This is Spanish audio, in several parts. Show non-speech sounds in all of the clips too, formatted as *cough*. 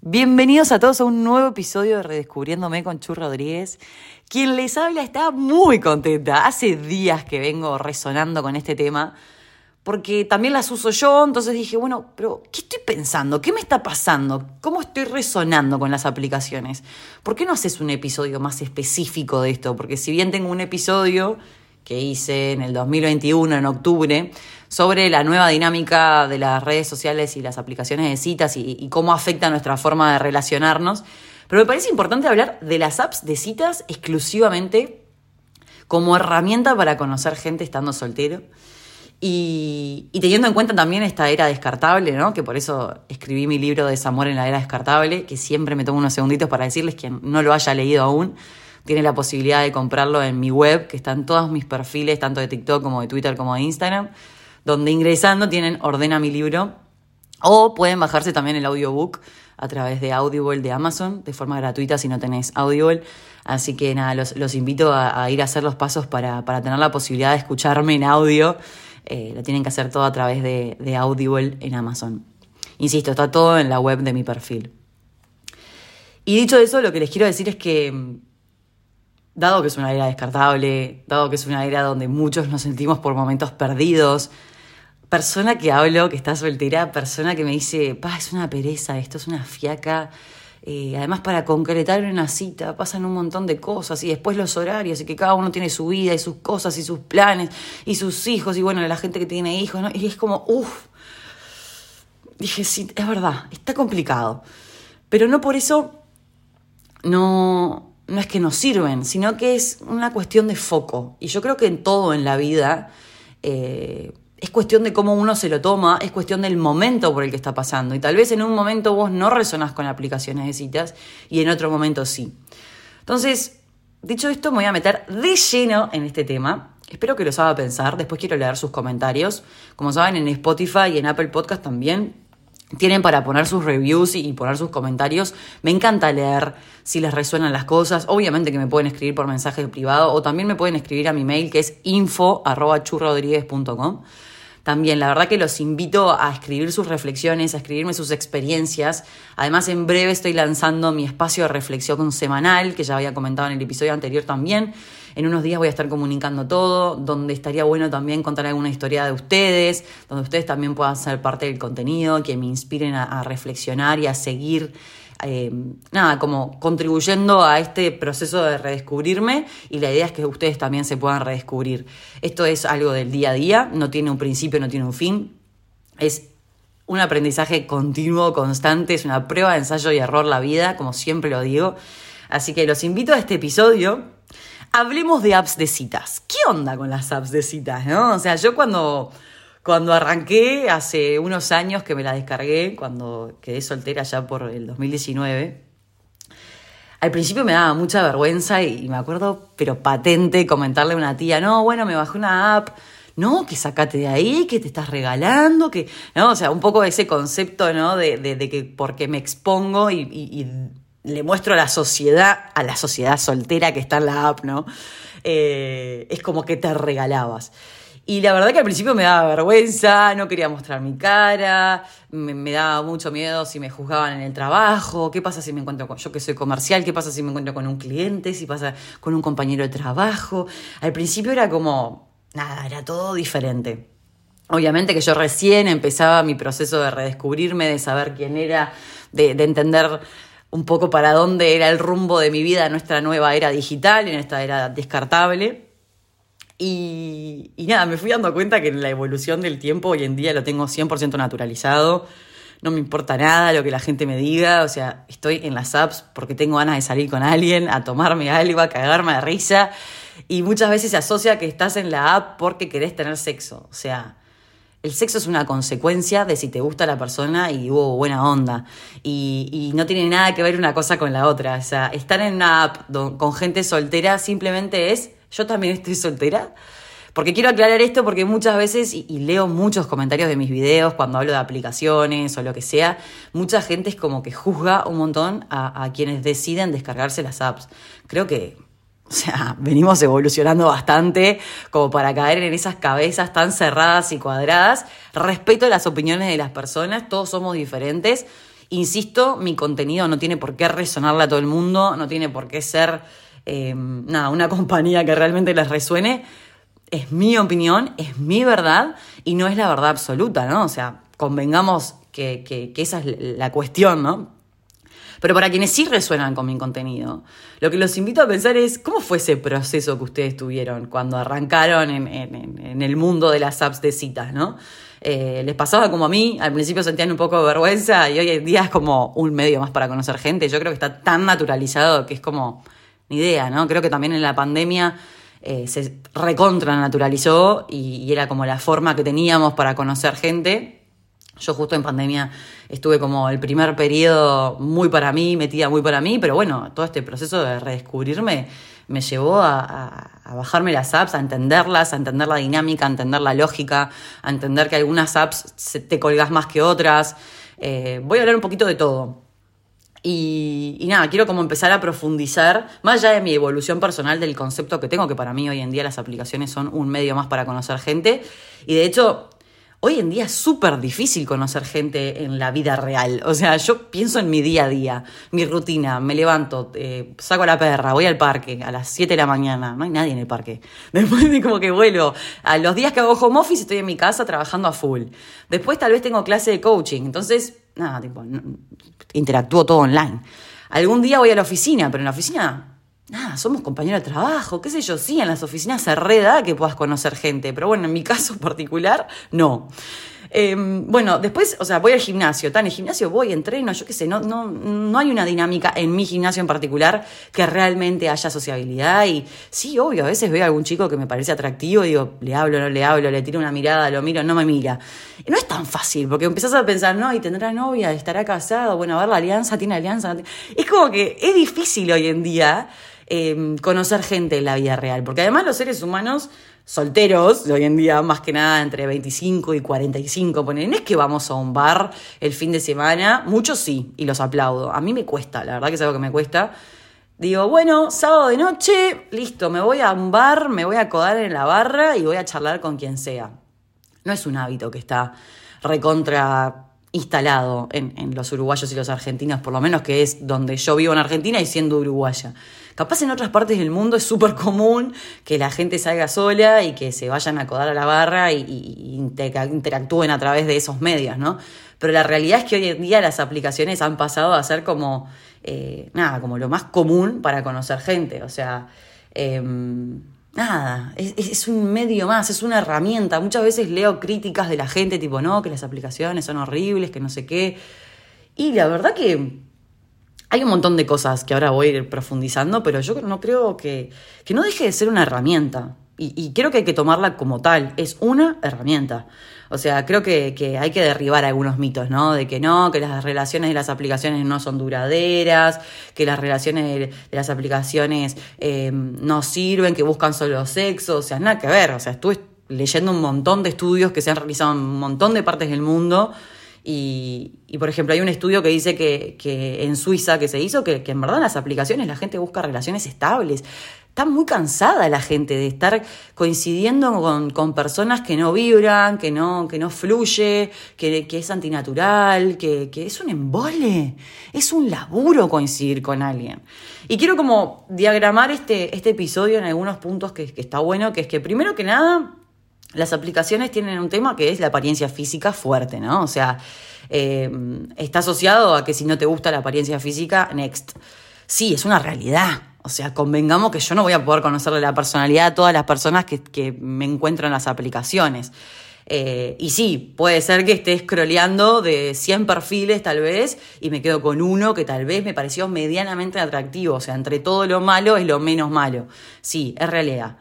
Bienvenidos a todos a un nuevo episodio de Redescubriéndome con Chu Rodríguez. Quien les habla está muy contenta. Hace días que vengo resonando con este tema porque también las uso yo, entonces dije, bueno, pero ¿qué estoy pensando? ¿Qué me está pasando? ¿Cómo estoy resonando con las aplicaciones? ¿Por qué no haces un episodio más específico de esto? Porque si bien tengo un episodio que hice en el 2021, en octubre, sobre la nueva dinámica de las redes sociales y las aplicaciones de citas y, cómo afecta nuestra forma de relacionarnos, pero me parece importante hablar de las apps de citas exclusivamente como herramienta para conocer gente estando soltero y, teniendo en cuenta también esta era descartable, ¿no? Que por eso escribí mi libro Desamor en la era descartable, que siempre me tomo unos segunditos para decirles que no lo haya leído aún. Tiene la posibilidad de comprarlo en mi web, que están todos mis perfiles, tanto de TikTok como de Twitter como de Instagram, donde ingresando tienen Ordena mi libro. O pueden bajarse también el audiobook a través de Audible de Amazon, de forma gratuita si no tenés Audible. Así que nada, los, invito a, ir a hacer los pasos para, para tener la posibilidad de escucharme en audio eh, lo tienen que hacer todo a través de, de Audible en Amazon. Insisto, está todo en la web de mi perfil. Y dicho eso, lo que les quiero decir es que, dado que es una era descartable, dado que es una era donde muchos nos sentimos por momentos perdidos, persona que hablo, que está soltera, persona que me dice, pa, es una pereza, esto es una fiaca, eh, además, para concretar una cita pasan un montón de cosas y después los horarios y que cada uno tiene su vida y sus cosas y sus planes y sus hijos y bueno, la gente que tiene hijos, ¿no? Y es como, uff. Dije, sí, es verdad, está complicado. Pero no por eso no, no es que nos sirven, sino que es una cuestión de foco. Y yo creo que en todo en la vida eh, es cuestión de cómo uno se lo toma, es cuestión del momento por el que está pasando. Y tal vez en un momento vos no resonás con aplicaciones de citas y en otro momento sí. Entonces, dicho esto, me voy a meter de lleno en este tema. Espero que los haga pensar. Después quiero leer sus comentarios. Como saben, en Spotify y en Apple Podcast también tienen para poner sus reviews y poner sus comentarios. Me encanta leer si les resuenan las cosas. Obviamente que me pueden escribir por mensaje privado o también me pueden escribir a mi mail que es info.churrodríguez.com. También, la verdad que los invito a escribir sus reflexiones, a escribirme sus experiencias. Además, en breve estoy lanzando mi espacio de reflexión semanal, que ya había comentado en el episodio anterior también. En unos días voy a estar comunicando todo, donde estaría bueno también contar alguna historia de ustedes, donde ustedes también puedan ser parte del contenido, que me inspiren a, reflexionar y a seguir eh, nada, como contribuyendo a este proceso de redescubrirme y la idea es que ustedes también se puedan redescubrir. Esto es algo del día a día, no tiene un principio, no tiene un fin, es un aprendizaje continuo, constante, es una prueba de ensayo y error la vida, como siempre lo digo. Así que los invito a este episodio. Hablemos de apps de citas. ¿Qué onda con las apps de citas? ¿no? O sea, yo cuando cuando arranqué, hace unos años que me la descargué, cuando quedé soltera ya por el 2019, al principio me daba mucha vergüenza y me acuerdo, pero patente, comentarle a una tía, no, bueno, me bajé una app, no, que sacate de ahí, que te estás regalando, que, ¿no? O sea, un poco ese concepto, ¿no? De, de, que porque me expongo y, le muestro a la sociedad, a la sociedad soltera que está en la app, ¿no? Eh, es como que te regalabas. Y la verdad que al principio me daba vergüenza, no quería mostrar mi cara, me, daba mucho miedo si me juzgaban en el trabajo, qué pasa si me encuentro con, yo que soy comercial, qué pasa si me encuentro con un cliente, si pasa con un compañero de trabajo. Al principio era como, nada, era todo diferente. Obviamente que yo recién empezaba mi proceso de redescubrirme, de saber quién era, de, de entender un poco para dónde era el rumbo de mi vida en nuestra nueva era digital, en esta era descartable. Y, nada, me fui dando cuenta que en la evolución del tiempo hoy en día lo tengo 100% naturalizado. No me importa nada lo que la gente me diga. O sea, estoy en las apps porque tengo ganas de salir con alguien, a tomarme algo, a cagarme de risa. Y muchas veces se asocia que estás en la app porque querés tener sexo. O sea, el sexo es una consecuencia de si te gusta la persona y hubo buena onda. Y, y, no tiene nada que ver una cosa con la otra. O sea, estar en una app con gente soltera simplemente es yo también estoy soltera. Porque quiero aclarar esto porque muchas veces, y, leo muchos comentarios de mis videos cuando hablo de aplicaciones o lo que sea, mucha gente es como que juzga un montón a, a quienes deciden descargarse las apps. Creo que, o sea, *laughs* venimos evolucionando bastante como para caer en esas cabezas tan cerradas y cuadradas. Respeto las opiniones de las personas, todos somos diferentes Insisto, mi contenido no tiene por qué resonarle a todo el mundo, no tiene por qué ser eh, nada, una *laughs* compañía que realmente les resuene. Es mi opinión, es mi verdad y no es la verdad absoluta, ¿no? O sea, convengamos que, que, esa es la cuestión, ¿no? Pero para quienes sí resuenan con mi contenido, lo que los invito a pensar es cómo fue ese proceso que ustedes tuvieron cuando arrancaron en, en, el mundo de las apps de citas, ¿no? Eh, les pasaba como a mí, al principio sentían un poco de vergüenza y hoy en día es como un medio más para conocer gente. Yo creo que está tan naturalizado que es como ni idea, ¿no? Creo que también en la pandemia eh, se recontra naturalizó y, era como la forma que teníamos para conocer gente. Yo justo en pandemia estuve como el primer periodo muy para mí, metida muy para mí, pero bueno, todo este proceso de redescubrirme me llevó a, bajarme las apps, a entenderlas, a entender la dinámica, a entender la lógica, a entender que algunas apps te colgas más que otras. Eh, voy a hablar un poquito de todo. Y, nada, quiero como empezar a profundizar, más allá de mi evolución personal del concepto que tengo, que para mí hoy en día las aplicaciones son un medio más para conocer gente. Y de hecho, Hoy en día es súper difícil conocer gente en la vida real. O sea, yo pienso en mi día a día, mi rutina. Me levanto, eh, saco a la perra, voy al parque a las 7 de la mañana. No hay nadie en el parque. *laughs* Después de como que vuelo. A los días que hago home office estoy en mi casa trabajando a full. Después tal vez tengo clase de coaching. Entonces, nada, tipo, interactúo todo online. Algún día voy a la oficina, pero en la oficina nada, somos compañeros de trabajo, qué sé yo, sí, en las oficinas se reda que puedas conocer gente, pero bueno, en mi *laughs* caso particular, no. Em, bueno, después, o sea, voy al gimnasio, tan el gimnasio voy, entreno, yo qué sé, no, no, no hay una dinámica en mi gimnasio en particular que realmente haya sociabilidad y sí, obvio, a veces veo a algún chico que me parece atractivo y digo, le hablo, no le hablo, le tiro una mirada, lo miro, no me mira. Y no es tan fácil, porque empezás a pensar, no, y tendrá novia, estará casado, bueno, a ver, la alianza, tiene alianza. Es como que es difícil hoy en día Em, conocer gente en la vida real. Porque además los seres humanos solteros, de hoy en día más que nada entre 25 y 45, ponen, es que vamos a un bar el fin de semana, muchos sí, y los aplaudo. A mí me cuesta, la verdad que es algo que me cuesta. Digo, bueno, sábado de noche, listo, me voy a un bar, me voy a acodar en la barra y voy a charlar con quien sea. No es un hábito que está recontra instalado en, los uruguayos y los argentinos, por lo menos que es donde yo vivo en Argentina y siendo uruguaya. Capaz en otras partes del mundo es súper común que la gente salga sola y que se vayan a acodar a la barra y, interactúen a través de esos medios, ¿no? Pero la realidad es que hoy en día las aplicaciones han pasado a ser como, eh, nada, como lo más común para conocer gente. O sea, em, nada, es, es, un medio más, es una herramienta. Muchas veces leo críticas de la gente tipo, no, que las aplicaciones son horribles, que no sé qué. Y la verdad que hay un montón de cosas que ahora voy a ir profundizando, pero yo no creo que, que no deje de ser una herramienta. Y, creo que hay que tomarla como tal. Es una herramienta. O sea, creo que, que, hay que derribar algunos mitos, ¿no? De que no, que las relaciones de las aplicaciones no son duraderas, que las relaciones de, las aplicaciones eh, no sirven, que buscan solo sexo. O sea, nada que ver. O sea, estuve leyendo un montón de estudios que se han realizado en un montón de partes del mundo y, y, por ejemplo, hay un estudio que dice que, que en Suiza que se hizo, que, que, en verdad en las aplicaciones la gente busca relaciones estables. Está muy cansada la gente de estar coincidiendo con, con personas que no vibran, que no, que no fluye, que, que es antinatural, que, que es un embole. Es un laburo coincidir con alguien. Y quiero como diagramar este, este episodio en algunos puntos que, que está bueno, que es que primero que nada las aplicaciones tienen un tema que es la apariencia física fuerte, ¿no? O sea, eh, está asociado a que si no te gusta la apariencia física, next. Sí, es una realidad. O sea, convengamos que yo no voy a poder conocerle la personalidad a todas las personas que, me encuentro en las aplicaciones. Eh, y sí, puede ser que esté scrolleando de 100 perfiles tal vez y me quedo con uno que tal vez me pareció medianamente atractivo. O sea, entre todo lo malo es lo menos malo. Sí, es realidad.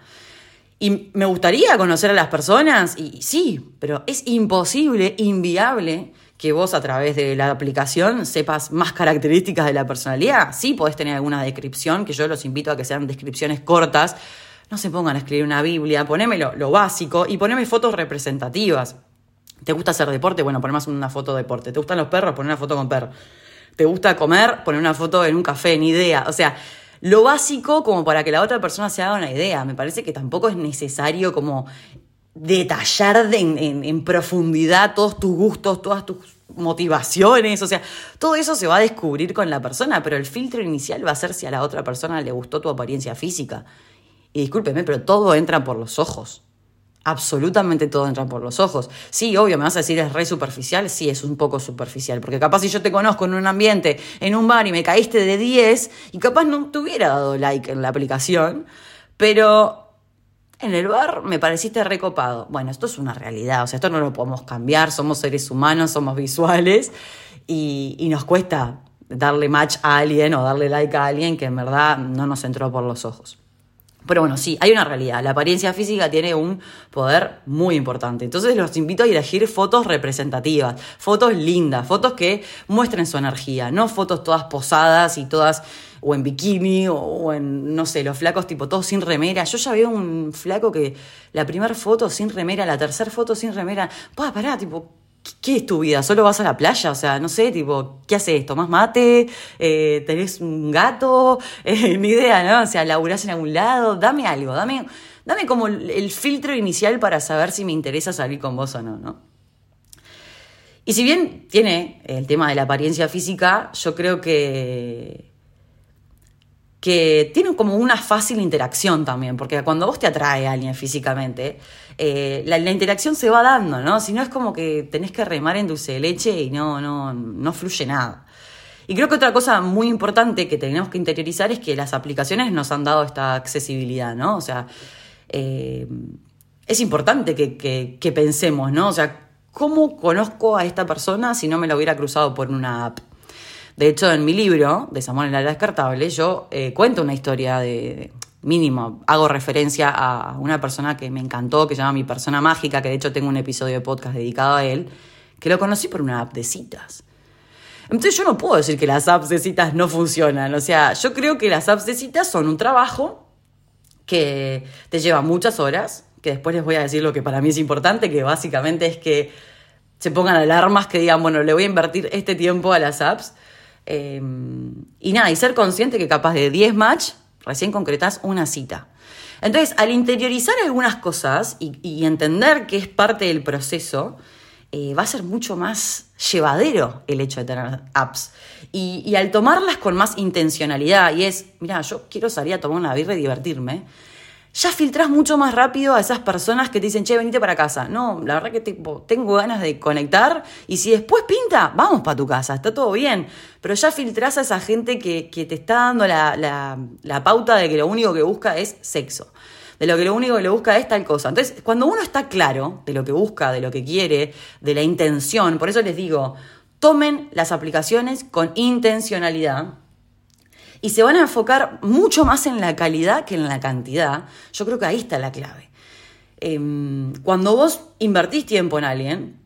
Y me gustaría conocer a las personas, y sí, pero es imposible, inviable que vos a través de la aplicación sepas más características de la personalidad. Sí podés tener alguna descripción, que yo los invito a que sean descripciones cortas. No se pongan a escribir una Biblia, poneme lo, básico y poneme fotos representativas. ¿Te gusta hacer deporte? Bueno, ponemos una foto de deporte. ¿Te gustan los perros? Pon una foto con perro. ¿Te gusta comer? Poner una foto en un café, ni idea. O sea, lo básico como para que la otra persona se haga una idea. Me parece que tampoco es necesario como detallar en, profundidad todos tus gustos, todas tus motivaciones, o sea, todo eso se va a descubrir con la persona, pero el filtro inicial va a ser si a la otra persona le gustó tu apariencia física. Y discúlpeme, pero todo entra por los ojos. Absolutamente todo entra por los ojos. Sí, obvio, me vas a decir es re superficial, sí, es un poco superficial, porque capaz si yo te conozco en un ambiente, en un bar y me caíste de 10 y capaz no te hubiera dado like en la aplicación, pero en el bar me pareciste recopado. Bueno, esto es una realidad, o sea, esto no lo podemos cambiar, somos seres humanos, somos visuales y, nos cuesta darle match a alguien o darle like a alguien que en verdad no nos entró por los ojos. Pero bueno, sí, hay una realidad. La apariencia física tiene un poder muy importante. Entonces los invito a elegir fotos representativas, fotos lindas, fotos que muestren su energía, no fotos todas posadas y todas o en bikini o, en, no sé, los flacos tipo todos sin remera. Yo ya veo un flaco que la primera foto sin remera, la tercera foto sin remera. Pa, pará, tipo, ¿qué es tu vida? ¿Solo vas a la playa? O sea, no sé, tipo, ¿qué haces? ¿Tomás mate? Eh, ¿Tenés un gato? *laughs* Eh, ni idea, ¿no? O sea, ¿laburás en algún lado? Dame algo, dame, dame como el filtro inicial para saber si me interesa salir con vos o no, ¿no? Y si bien tiene el tema de la apariencia física, yo creo que que tienen como una fácil interacción también, porque cuando vos te atrae a alguien físicamente, eh, la, interacción se va dando, ¿no? Si no es como que tenés que remar en dulce de leche y no, no, no fluye nada. Y creo que otra cosa muy importante que tenemos que interiorizar es que las aplicaciones nos han dado esta accesibilidad, ¿no? O sea, eh, es importante que, que pensemos, ¿no? O sea, ¿cómo conozco a esta persona si no me la hubiera cruzado por una app? De hecho, en mi libro, Desamor en la descartable, yo eh, cuento una historia de, mínimo, hago referencia a una persona que me encantó, que se llama Mi Persona Mágica, que de hecho tengo un episodio de podcast dedicado a él, que lo conocí por una app de citas. Entonces yo no puedo decir que las apps de citas no funcionan. O sea, yo creo que las apps de citas son un trabajo que te lleva muchas horas, que después les voy a decir lo que para mí es importante, que básicamente es que se pongan alarmas que digan, bueno, le voy a invertir este tiempo a las apps Em, y nada, y ser consciente que capaz de 10 match, recién concretas una cita. Entonces, al interiorizar algunas cosas y, entender que es parte del proceso, eh, va a ser mucho más llevadero el hecho de tener apps. Y, y, al tomarlas con más intencionalidad, y es, mira, yo quiero salir a tomar una birra y divertirme, ya filtras mucho más rápido a esas personas que te dicen, che, venite para casa. No, la verdad que tengo ganas de conectar y si después pinta, vamos para tu casa, está todo bien. Pero ya filtras a esa gente que, te está dando la, la pauta de que lo único que busca es sexo de lo que lo único que busca es tal cosa. Entonces, cuando uno está claro de lo que busca, de lo que quiere, de la intención, por eso les digo, tomen las aplicaciones con intencionalidad y se van a enfocar mucho más en la calidad que en la cantidad, yo creo que ahí está la clave. Em, cuando vos invertís tiempo en alguien,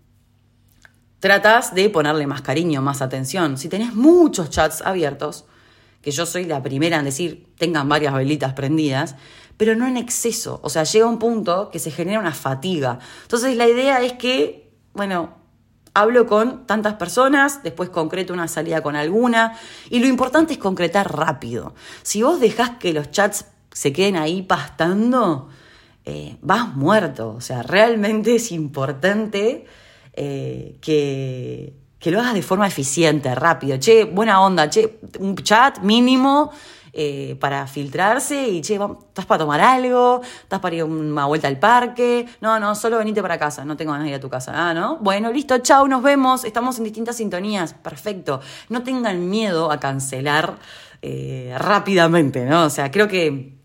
tratás de ponerle más cariño, más atención. Si tenés muchos chats abiertos, que yo soy la primera en decir tengan varias velitas prendidas, pero no en exceso. O sea, llega un punto que se genera una fatiga. Entonces la idea es que, bueno, hablo con tantas personas, después concreto una salida con alguna, y lo importante es concretar rápido. Si vos dejás que los chats se queden ahí pastando, eh, vas muerto. O sea, realmente es importante eh, que, que lo hagas de forma eficiente, rápido. Che, buena onda, che, un chat mínimo eh, para filtrarse y, che, ¿estás para tomar algo? ¿Estás para ir una vuelta al parque? No, no, solo venite para casa, no tengo ganas de ir a tu casa. Ah, ¿no? Bueno, listo, chau, nos vemos, estamos en distintas sintonías, perfecto. No tengan miedo a cancelar eh, rápidamente, ¿no? O sea, creo que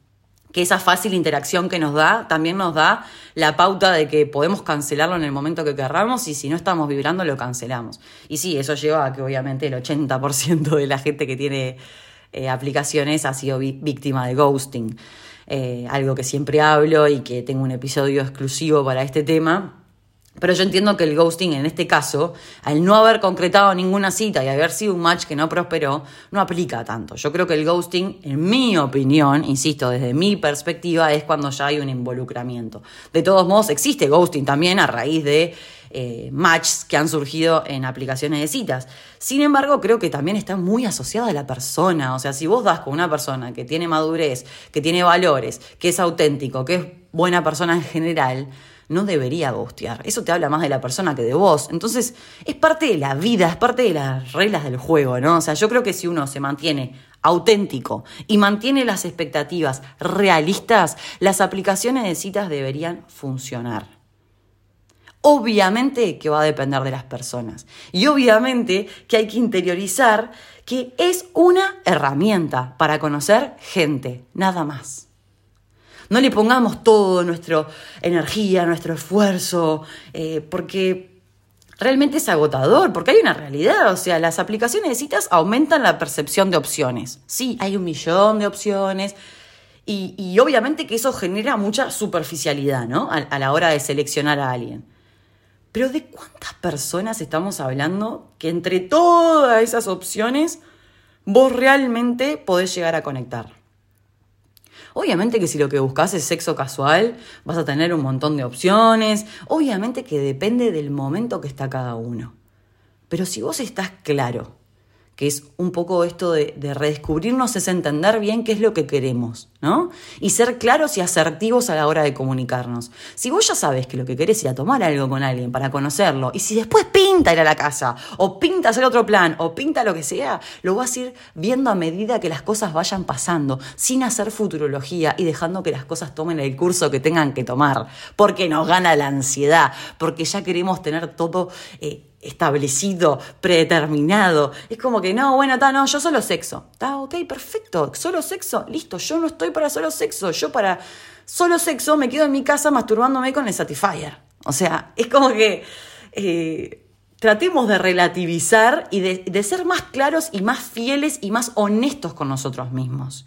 que esa fácil interacción que nos da también nos da la pauta de que podemos cancelarlo en el momento que querramos y si no estamos vibrando lo cancelamos. Y sí, eso lleva a que obviamente el 80% de la gente que tiene eh, aplicaciones ha sido víctima de ghosting. Eh, algo que siempre hablo y que tengo un episodio exclusivo para este tema. Pero yo entiendo que el ghosting en este caso, al no haber concretado ninguna cita y haber sido un match que no prosperó, no aplica tanto. Yo creo que el ghosting, en mi opinión, insisto, desde mi perspectiva, es cuando ya hay un involucramiento. De todos modos, existe ghosting también a raíz de eh, matches que han surgido en aplicaciones de citas. Sin embargo, creo que también está muy asociada a la persona. O sea, si vos das con una persona que tiene madurez, que tiene valores, que es auténtico, que es buena persona en general, no debería gustear. Eso te habla más de la persona que de vos. Entonces, es parte de la vida, es parte de las reglas del juego, ¿no? O sea, yo creo que si uno se mantiene auténtico y mantiene las expectativas realistas, las aplicaciones de citas deberían funcionar. Obviamente que va a depender de las personas. Y obviamente que hay que interiorizar que es una herramienta para conocer gente, nada más. No le pongamos todo nuestra energía, nuestro esfuerzo, eh, porque realmente es agotador, porque hay una realidad, o sea, las aplicaciones de citas aumentan la percepción de opciones. Sí, hay un millón de opciones. Y, obviamente que eso genera mucha superficialidad, ¿no? a la hora de seleccionar a alguien. Pero ¿de cuántas personas estamos hablando que entre todas esas opciones vos realmente podés llegar a conectar? Obviamente que si lo que buscas es sexo casual, vas a tener un montón de opciones. Obviamente que depende del momento que está cada uno. Pero si vos estás claro que es un poco esto de, redescubrirnos, es entender bien qué es lo que queremos, ¿no? Y ser claros y asertivos a la hora de comunicarnos. Si vos ya sabes que lo que querés ir a tomar algo con alguien para conocerlo, y si después pinta ir a la casa, o pinta hacer otro plan, o pinta lo que sea, lo vas a ir viendo a medida que las cosas vayan pasando, sin hacer futurología y dejando que las cosas tomen el curso que tengan que tomar, porque nos gana la ansiedad, porque ya queremos tener todo... Eh, establecido, predeterminado. Es como que, no, bueno, está, no, yo solo sexo. Está, ok, perfecto, solo sexo, listo, yo no estoy para solo sexo, yo para solo sexo me quedo en mi casa masturbándome con el Satisfyer. O sea, es como que eh, tratemos de relativizar y de ser más claros y más fieles y más honestos con nosotros mismos.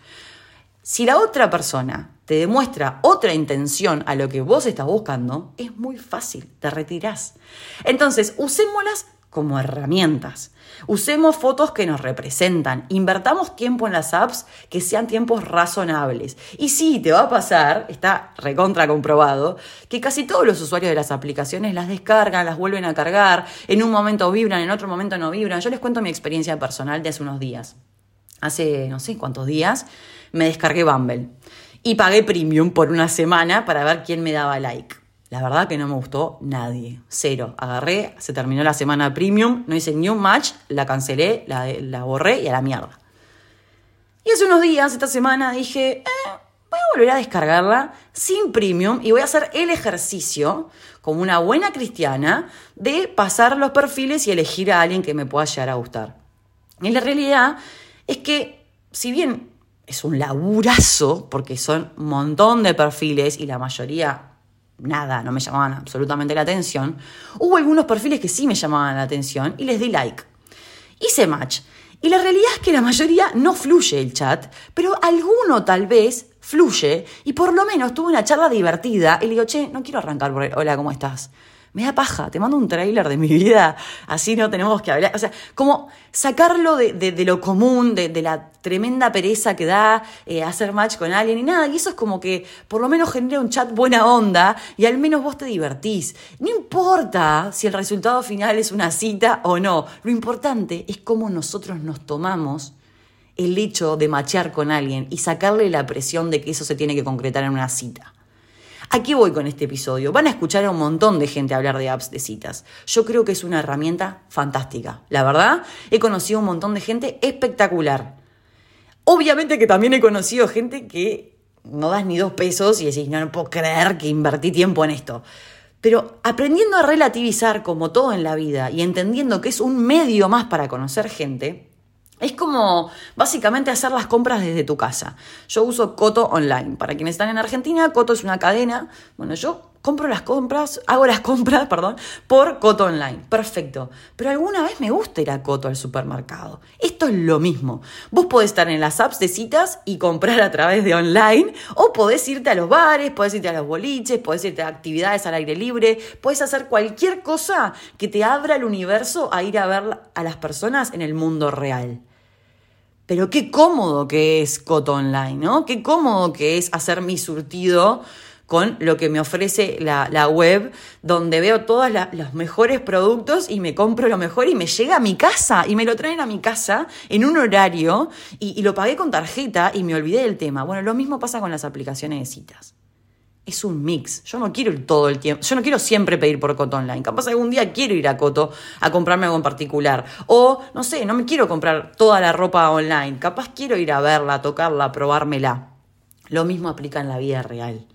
Si la otra persona te demuestra otra intención a lo que vos estás buscando, es muy fácil, te retirás. Entonces, usémoslas como herramientas. Usemos fotos que nos representan. Invertamos tiempo en las apps que sean tiempos razonables. Y sí, te va a pasar, está recontra comprobado, que casi todos los usuarios de las aplicaciones las descargan, las vuelven a cargar, en un momento vibran, en otro momento no vibran. Yo les cuento mi experiencia personal de hace unos días. Hace no sé cuántos días me descargué Bumble y pagué premium por una semana para ver quién me daba like. La verdad que no me gustó nadie, cero. Agarré, se terminó la semana premium, no hice ni un match, la cancelé, la, borré y a la mierda. Y hace unos días, esta semana, dije, eh, voy a volver a descargarla sin premium y voy a hacer el ejercicio, como una buena cristiana, de pasar los perfiles y elegir a alguien que me pueda llegar a gustar. Y la realidad es que, si bien es un laburazo porque son un montón de perfiles y la mayoría nada, no me llamaban absolutamente la atención. Hubo algunos perfiles que sí me llamaban la atención y les di like. Hice match. Y la realidad es que la mayoría no fluye el chat, pero alguno tal vez fluye y por lo menos tuve una charla divertida y le digo, che, no quiero arrancar por el, hola, ¿cómo estás? Me da paja, te mando un tráiler de mi vida, así no tenemos que hablar. O sea, como sacarlo de, lo común, de, la tremenda pereza que da eh, hacer match con alguien y nada. Y eso es como que por lo menos genera un chat buena onda y al menos vos te divertís. No importa si el resultado final es una cita o no. Lo importante es cómo nosotros nos tomamos el hecho de machear con alguien y sacarle la presión de que eso se tiene que concretar en una cita. ¿A qué voy con este episodio? Van a escuchar a un montón de gente hablar de apps de citas. Yo creo que es una herramienta fantástica. La verdad, he conocido un montón de gente espectacular. Obviamente que también he conocido gente que no das ni dos pesos y decís, no, no puedo creer que invertí tiempo en esto. Pero aprendiendo a relativizar como todo en la vida y entendiendo que es un medio más para conocer gente, es como básicamente hacer las compras desde tu casa. Yo uso Coto Online. Para quienes están en Argentina, Coto es una cadena. Bueno, yo compro las compras, hago las compras, *laughs* perdón, por Coto Online. Perfecto. Pero alguna vez me gusta ir a Coto al supermercado. Esto es lo mismo. Vos podés estar en las apps de citas y comprar a través de online, o podés irte a los bares, podés irte a los boliches, podés irte a actividades al aire libre, podés hacer cualquier cosa que te abra el universo a ir a ver a las personas en el mundo real. Pero qué cómodo que es Coto Online, ¿no? Qué cómodo que es hacer mi surtido con lo que me ofrece la, web, donde veo todos los mejores productos y me compro lo mejor y me llega a mi casa y me lo traen a mi casa en un horario y, y lo pagué con tarjeta y me olvidé del tema. Bueno, lo mismo pasa con las aplicaciones de citas. Es un mix. Yo no quiero ir todo el tiempo, yo no quiero siempre pedir por Coto Online. Capaz algún día quiero ir a Coto a comprarme algo en particular. O, no sé, no me quiero comprar toda la ropa online. Capaz quiero ir a verla, tocarla, probármela. Lo mismo aplica en la vida real.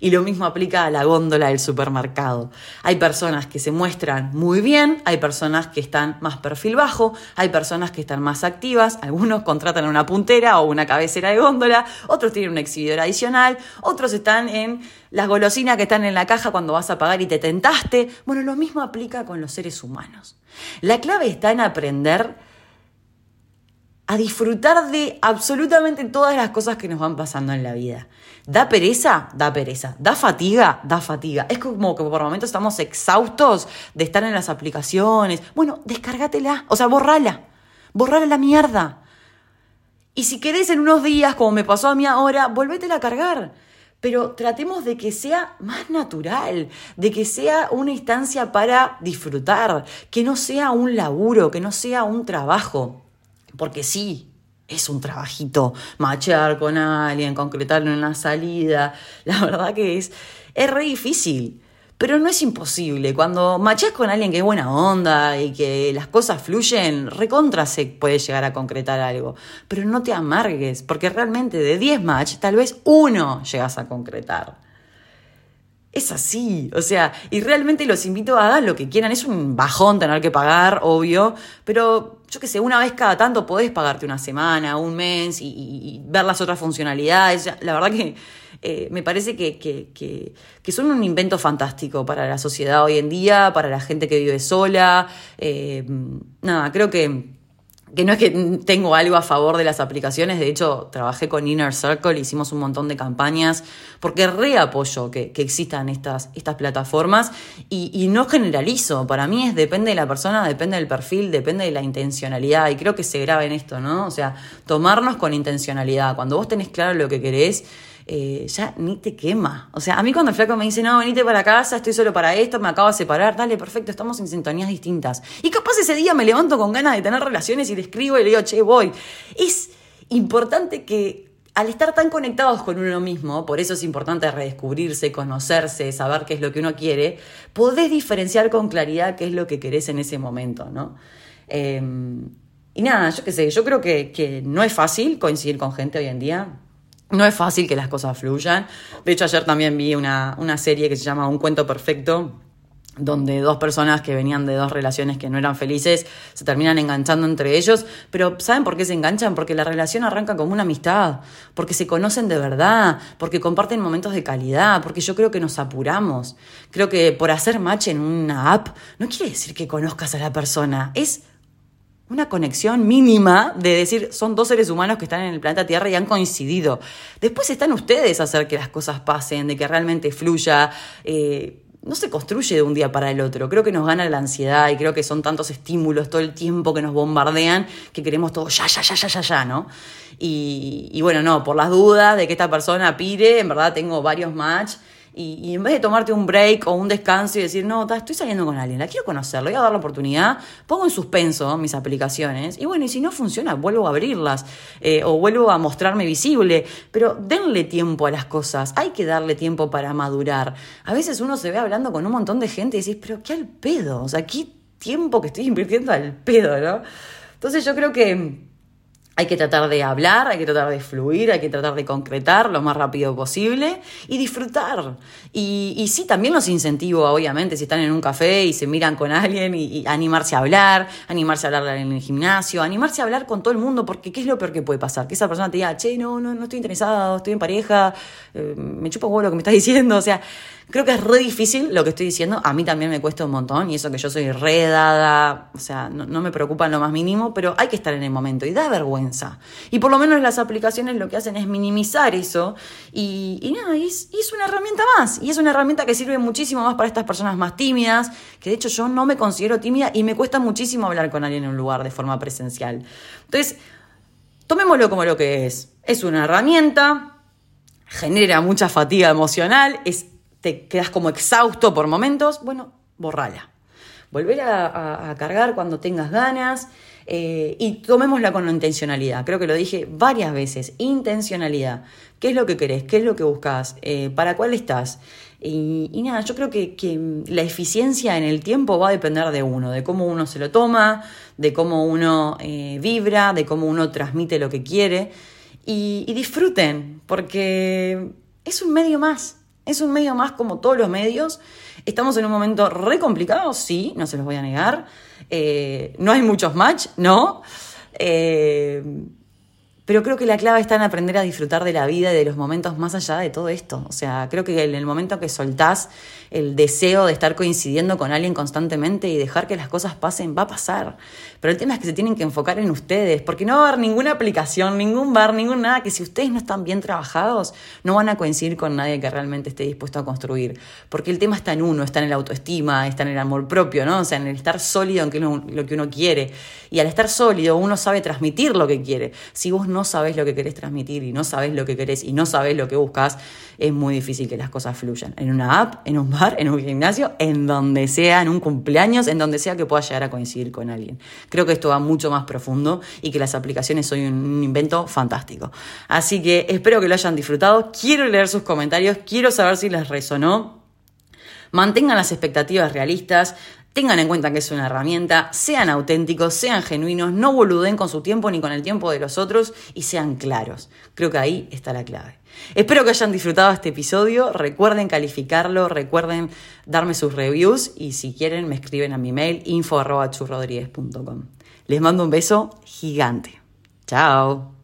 Y lo mismo aplica a la góndola del supermercado. Hay personas que se muestran muy bien, hay personas que están más perfil bajo, hay personas que están más activas, algunos contratan una puntera o una cabecera de góndola, otros tienen un exhibidor adicional, otros están en las golosinas que están en la caja cuando vas a pagar y te tentaste. Bueno, lo mismo aplica con los seres humanos. La clave está en aprender a disfrutar de absolutamente todas las cosas que nos van pasando en la vida. ¿Da pereza? Da pereza. ¿Da fatiga? Da fatiga. Es como que por momentos estamos exhaustos de estar en las aplicaciones. Bueno, descárgatela. O sea, borrala. Borrala la mierda. Y si querés en unos días, como me pasó a mí ahora, volvétela a cargar. Pero tratemos de que sea más natural, de que sea una instancia para disfrutar, que no sea un laburo, que no sea un trabajo. Porque sí, es un trabajito machear con alguien, concretarlo en una salida. La verdad que es, es re difícil. Pero no es imposible. Cuando macheas con alguien que es buena onda y que las cosas fluyen, recontra se puede llegar a concretar algo. Pero no te amargues, porque realmente de 10 match, tal vez uno llegas a concretar. Es así, o sea, y realmente los invito a hacer lo que quieran. Es un bajón tener que pagar, obvio, pero yo qué sé, una vez cada tanto podés pagarte una semana, un mes y, ver las otras funcionalidades. La verdad que eh, me parece que, que, son un invento fantástico para la sociedad hoy en día, para la gente que vive sola. Eh, nada, creo que que no es que tengo algo a favor de las aplicaciones, de hecho trabajé con Inner Circle, hicimos un montón de campañas, porque reapoyo que, que existan estas, estas plataformas y, y, no generalizo, para mí es depende de la persona, depende del perfil, depende de la intencionalidad y creo que se graba en esto, ¿no? O sea, tomarnos con intencionalidad, cuando vos tenés claro lo que querés, eh, ya ni te quema. O sea, a mí cuando el flaco me dice, no, venite para casa, estoy solo para esto, me acabo de separar, dale, perfecto, estamos en sintonías distintas. Y capaz ese día me levanto con ganas de tener relaciones y le escribo y le digo, che, voy. Es importante que al estar tan conectados con uno mismo, por eso es importante redescubrirse, conocerse, saber qué es lo que uno quiere, podés diferenciar con claridad qué es lo que querés en ese momento, ¿no? Em, y nada, yo qué sé, yo creo que, que no es fácil coincidir con gente hoy en día. No es fácil que las cosas fluyan. De hecho, ayer también vi una, una serie que se llama Un cuento perfecto, donde dos personas que venían de dos relaciones que no eran felices se terminan enganchando entre ellos, pero ¿saben por qué se enganchan? Porque la relación arranca como una amistad, porque se conocen de verdad, porque comparten momentos de calidad, porque yo creo que nos apuramos. Creo que por hacer match en una app no quiere decir que conozcas a la persona, es una conexión mínima de decir, son dos seres humanos que están en el planeta Tierra y han coincidido. Después están ustedes a hacer que las cosas pasen, de que realmente fluya. Eh, no se construye de un día para el otro. Creo que nos gana la ansiedad y creo que son tantos estímulos todo el tiempo que nos bombardean que queremos todo ya, ya, ya, ya, ya, ya, ¿no? Y, y bueno, no, por las dudas de que esta persona pire, en verdad tengo varios match y, en vez de tomarte un break o un descanso y decir, no, estoy saliendo con alguien, la quiero conocer, le voy a dar la oportunidad, pongo en suspenso mis aplicaciones y bueno, y si no funciona, vuelvo a abrirlas eh, o vuelvo a mostrarme visible, pero denle tiempo a las cosas, hay que darle tiempo para madurar. A veces uno se ve hablando con un montón de gente y decís, pero qué al pedo, o sea, qué tiempo que estoy invirtiendo al pedo, ¿no? Entonces yo creo que hay que tratar de hablar, hay que tratar de fluir, hay que tratar de concretar lo más rápido posible y disfrutar. Y, y sí, también los incentivo, obviamente, si están en un café y se miran con alguien y, animarse a hablar, animarse a hablar en el gimnasio, animarse a hablar con todo el mundo, porque ¿qué es lo peor que puede pasar? Que esa persona te diga, che, no, no, no estoy interesado, estoy en pareja, eh, me chupa huevo lo que me estás diciendo, o sea, Creo que es re difícil lo que estoy diciendo. A mí también me cuesta un montón y eso que yo soy redada, o sea, no, me preocupa en lo más mínimo, pero hay que estar en el momento y da vergüenza. Y por lo menos las aplicaciones lo que hacen es minimizar eso y, y nada, es, es una herramienta más. Y es una herramienta que sirve muchísimo más para estas personas más tímidas, que de hecho yo no me considero tímida y me cuesta muchísimo hablar con alguien en un lugar de forma presencial. Entonces, tomémoslo como lo que es. Es una herramienta, genera mucha fatiga emocional, es te quedas como exhausto por momentos, bueno, borrala. volver a, cargar cuando tengas ganas eh, y tomémosla con intencionalidad. Creo que lo dije varias veces, intencionalidad. ¿Qué es lo que querés? ¿Qué es lo que buscas? Eh, ¿Para cuál estás? Y, nada, yo creo que, la eficiencia en el tiempo va a depender de uno, de cómo uno se lo toma, de cómo uno eh, vibra, de cómo uno transmite lo que quiere. y disfruten, porque es un medio más. Es un medio más como todos los medios. Estamos en un momento re complicado, sí, no se los voy a negar. Eh, no hay muchos match, no. Eh, pero creo que la clave está en aprender a disfrutar de la vida y de los momentos más allá de todo esto. O sea, creo que en el momento que soltás el deseo de estar coincidiendo con alguien constantemente y dejar que las cosas pasen, va a pasar. Pero el tema es que se tienen que enfocar en ustedes, porque no va a haber ninguna aplicación, ningún bar, ningún nada, que si ustedes no están bien trabajados, no van a coincidir con nadie que realmente esté dispuesto a construir. Porque el tema está en uno, está en el autoestima, está en el amor propio, ¿no? O sea, en el estar sólido en lo que uno quiere. Y al estar sólido, uno sabe transmitir lo que quiere. Si vos no sabes lo que querés transmitir y no sabes lo que querés y no sabes lo que buscas, es muy difícil que las cosas fluyan. En una app, en un bar, en un gimnasio, en donde sea, en un cumpleaños, en donde sea que pueda llegar a coincidir con alguien. Creo que esto va mucho más profundo y que las aplicaciones son un invento fantástico. Así que espero que lo hayan disfrutado. Quiero leer sus comentarios, quiero saber si les resonó. Mantengan las expectativas realistas, Tengan en cuenta que es una herramienta, sean auténticos, sean genuinos, no boluden con su tiempo ni con el tiempo de los otros y sean claros. Creo que ahí está la clave. Espero que hayan disfrutado este episodio, recuerden calificarlo, recuerden darme sus reviews y si quieren me escriben a mi mail info.churrodríguez.com. Les mando un beso gigante. Chao.